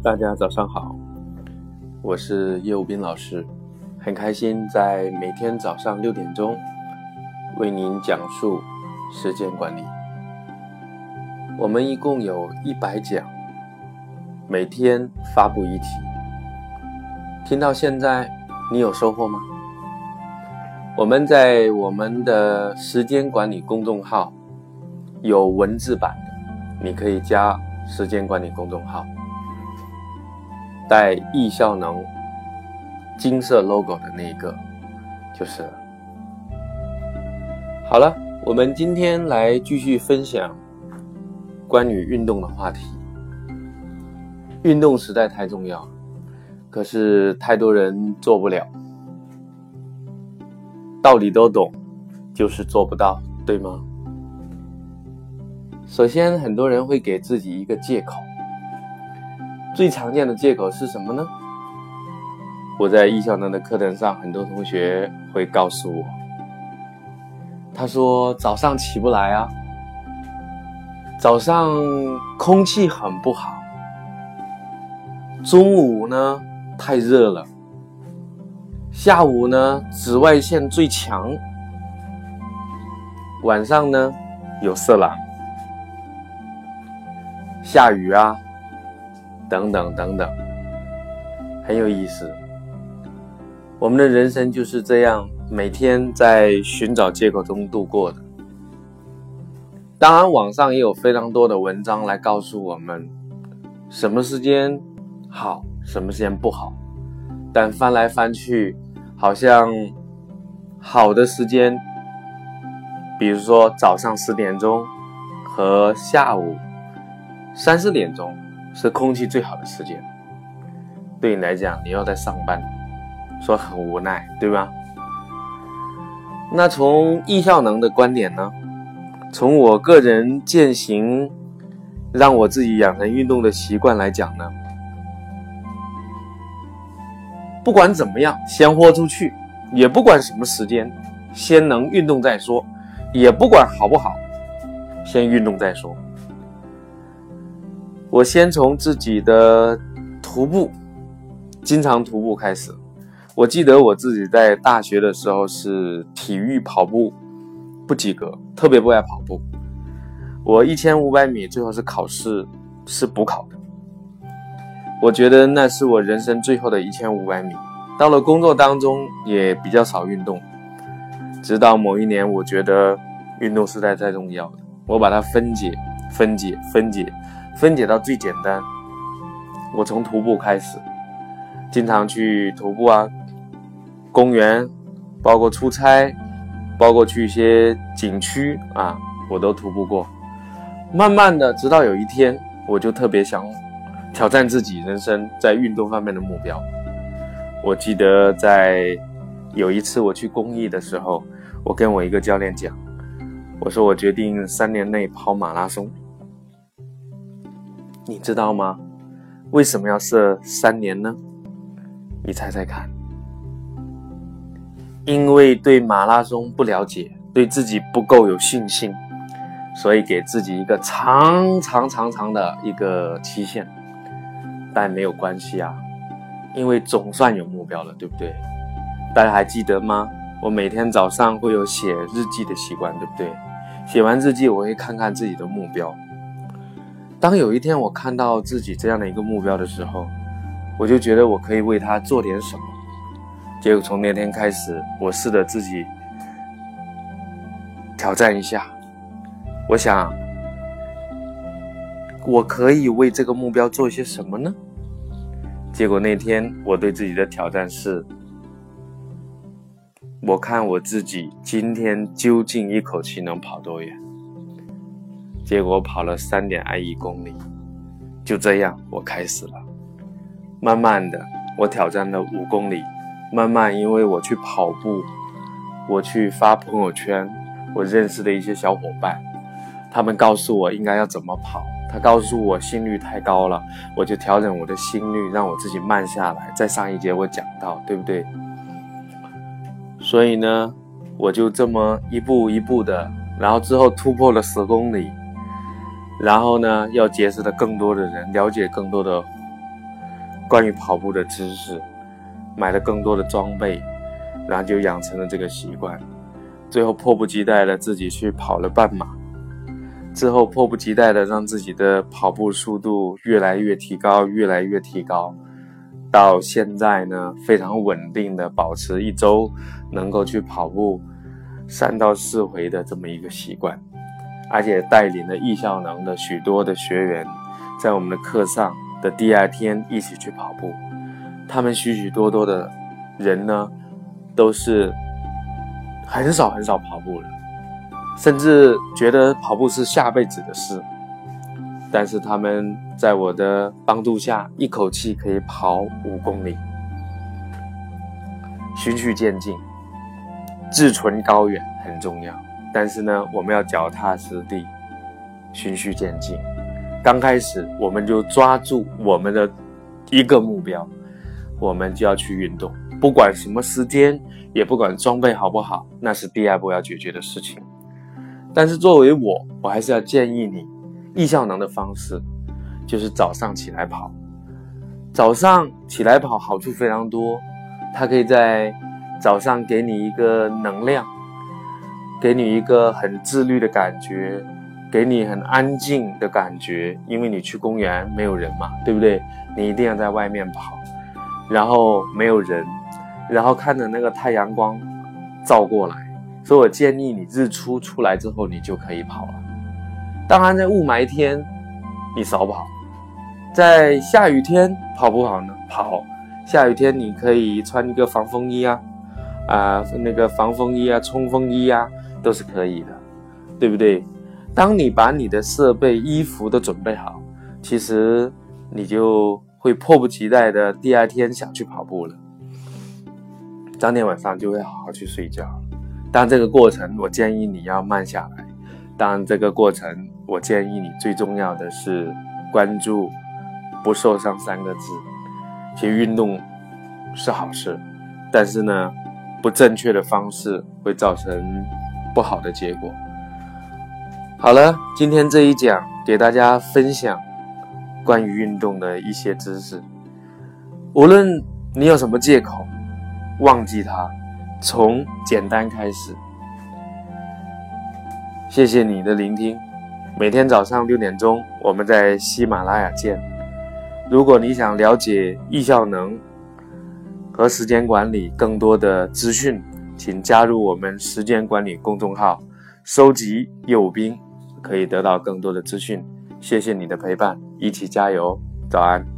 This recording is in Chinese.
大家早上好，我是叶武斌老师，很开心在每天早上六点钟为您讲述时间管理。我们一共有一百讲，每天发布一题。听到现在，你有收获吗？我们在我们的时间管理公众号有文字版的，你可以加时间管理公众号。带易效能金色 logo 的那一个，就是。好了，我们今天来继续分享关于运动的话题。运动实在太重要，可是太多人做不了，道理都懂，就是做不到，对吗？首先，很多人会给自己一个借口。最常见的借口是什么呢？我在易效能的课程上，很多同学会告诉我，他说早上起不来啊，早上空气很不好，中午呢太热了，下午呢紫外线最强，晚上呢有色狼，下雨啊。等等等等，很有意思。我们的人生就是这样，每天在寻找借口中度过的。当然，网上也有非常多的文章来告诉我们，什么时间好，什么时间不好。但翻来翻去，好像好的时间，比如说早上十点钟和下午三四点钟。是空气最好的时间，对你来讲，你要在上班，说很无奈，对吧？那从易效能的观点呢？从我个人践行，让我自己养成运动的习惯来讲呢？不管怎么样，先豁出去，也不管什么时间，先能运动再说，也不管好不好，先运动再说。我先从自己的徒步，经常徒步开始。我记得我自己在大学的时候是体育跑步不及格，特别不爱跑步。我一千五百米最后是考试是补考的。我觉得那是我人生最后的一千五百米。到了工作当中也比较少运动，直到某一年，我觉得运动实在太重要了，我把它分解、分解、分解。分解到最简单，我从徒步开始，经常去徒步啊，公园，包括出差，包括去一些景区啊，我都徒步过。慢慢的，直到有一天，我就特别想挑战自己人生在运动方面的目标。我记得在有一次我去公益的时候，我跟我一个教练讲，我说我决定三年内跑马拉松。你知道吗？为什么要设三年呢？你猜猜看。因为对马拉松不了解，对自己不够有信心，所以给自己一个长长长长的一个期限。但没有关系啊，因为总算有目标了，对不对？大家还记得吗？我每天早上会有写日记的习惯，对不对？写完日记，我会看看自己的目标。当有一天我看到自己这样的一个目标的时候，我就觉得我可以为他做点什么。结果从那天开始，我试着自己挑战一下。我想，我可以为这个目标做些什么呢？结果那天我对自己的挑战是：我看我自己今天究竟一口气能跑多远。结果跑了三点二一公里，就这样我开始了。慢慢的，我挑战了五公里。慢慢，因为我去跑步，我去发朋友圈，我认识的一些小伙伴，他们告诉我应该要怎么跑。他告诉我心率太高了，我就调整我的心率，让我自己慢下来。在上一节我讲到，对不对？所以呢，我就这么一步一步的，然后之后突破了十公里。然后呢，要结识的更多的人，了解更多的关于跑步的知识，买了更多的装备，然后就养成了这个习惯。最后迫不及待的自己去跑了半马，之后迫不及待的让自己的跑步速度越来越提高，越来越提高，到现在呢非常稳定的保持一周能够去跑步三到四回的这么一个习惯，而且带领了易效能的许多的学员，在我们的课上的第二天一起去跑步，他们许许多多的人呢都是。很少很少跑步了，甚至觉得跑步是下辈子的事。但是他们在我的帮助下，一口气可以跑五公里，循序渐进，志存高远很重要。但是呢，我们要脚踏实地，循序渐进。刚开始我们就抓住我们的一个目标，我们就要去运动。不管什么时间，也不管装备好不好，那是第二步要解决的事情。但是作为我，我还是要建议你，易效能的方式就是早上起来跑。早上起来跑好处非常多，它可以在早上给你一个能量，给你一个很自律的感觉，给你很安静的感觉，因为你去公园没有人嘛，对不对？你一定要在外面跑，然后没有人。然后看着那个太阳光照过来，所以我建议你日出出来之后，你就可以跑了。当然，在雾霾天你少跑，在下雨天跑不跑呢？跑。下雨天你可以穿一个防风衣啊，啊，那个防风衣啊、冲锋衣啊，都是可以的，对不对？当你把你的设备、衣服都准备好，其实你就会迫不及待的第二天想去跑步了。当天晚上就会好好去睡觉。当然，这个过程我建议你要慢下来。当然，这个过程我建议你最重要的是关注“不受伤”三个字。其实运动是好事，但是呢，不正确的方式会造成不好的结果。好了，今天这一讲给大家分享关于运动的一些知识。无论你有什么借口。忘记它，从简单开始。谢谢你的聆听，每天早上六点钟，我们在喜马拉雅见。如果你想了解易效能和时间管理更多的资讯，请加入我们时间管理公众号，收集右兵，可以得到更多的资讯。谢谢你的陪伴，一起加油，早安。